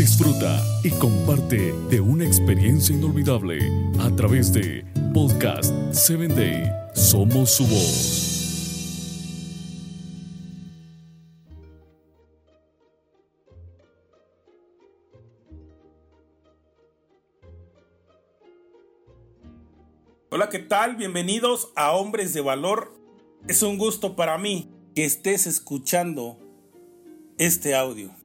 Disfruta y comparte de una experiencia inolvidable a través de Podcast 7 Day. Somos su voz. Hola, ¿qué tal? Bienvenidos a Hombres de Valor. Es un gusto para mí que estés escuchando este audio.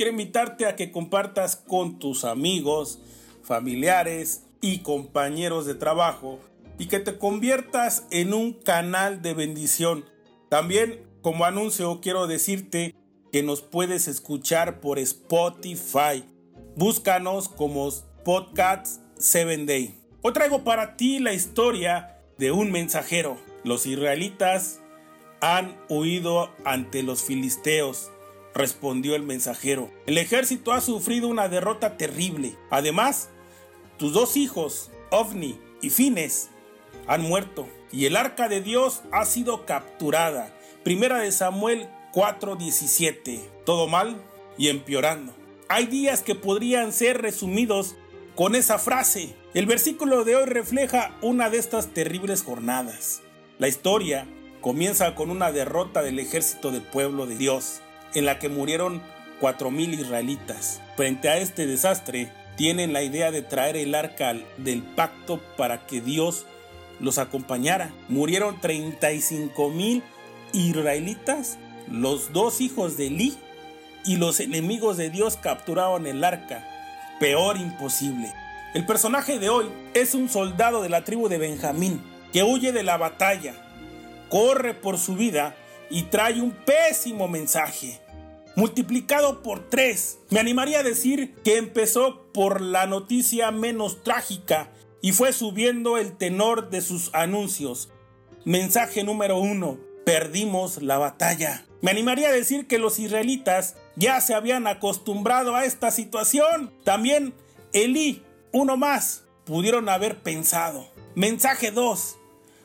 Quiero invitarte a que compartas con tus amigos, familiares y compañeros de trabajo y que te conviertas en un canal de bendición. También como anuncio quiero decirte que nos puedes escuchar por Spotify. Búscanos como Podcast 7 Day. Hoy traigo para ti la historia de un mensajero. Los israelitas han huido ante los filisteos, respondió el mensajero. El ejército ha sufrido una derrota terrible. Además, tus dos hijos, Ovni y Fines, han muerto y el arca de Dios ha sido capturada. Primera de Samuel 4:17. Todo mal y empeorando. Hay días que podrían ser resumidos con esa frase. El versículo de hoy refleja una de estas terribles jornadas. La historia comienza con una derrota del ejército del pueblo de Dios, en la que murieron 4.000 israelitas. Frente a este desastre, tienen la idea de traer el arca del pacto para que Dios los acompañara. Murieron 35.000 israelitas, los dos hijos de Eli y los enemigos de Dios capturaron el arca. Peor imposible. El personaje de hoy es un soldado de la tribu de Benjamín que huye de la batalla, corre por su vida y trae un pésimo mensaje. Multiplicado por tres, me animaría a decir que empezó por la noticia menos trágica y fue subiendo el tenor de sus anuncios. Mensaje número uno, perdimos la batalla. Me animaría a decir que los israelitas ya se habían acostumbrado a esta situación. También Elí uno más pudieron haber pensado. Mensaje 2.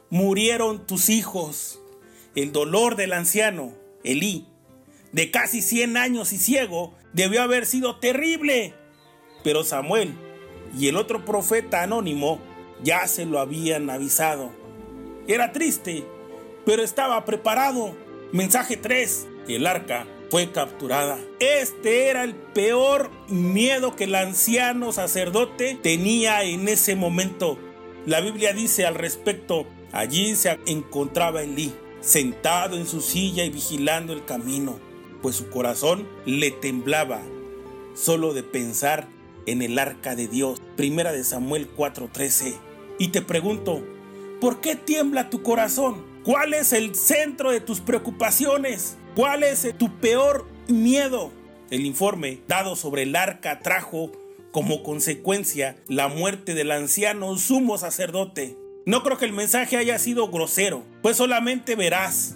Murieron tus hijos. El dolor del anciano, Elí, de casi 100 años y ciego, debió haber sido terrible. Pero Samuel y el otro profeta anónimo ya se lo habían avisado. Era triste, pero estaba preparado. Mensaje 3. El arca fue capturada. Este era el peor miedo que el anciano sacerdote tenía en ese momento. La Biblia dice al respecto, allí se encontraba Elí, sentado en su silla y vigilando el camino, pues su corazón le temblaba solo de pensar en el arca de Dios. Primera de Samuel 4:13. Y te pregunto, ¿por qué tiembla tu corazón? ¿Cuál es el centro de tus preocupaciones? ¿Cuál es tu peor miedo? El informe dado sobre el arca trajo como consecuencia la muerte del anciano sumo sacerdote. No creo que el mensaje haya sido grosero, pues solamente verás.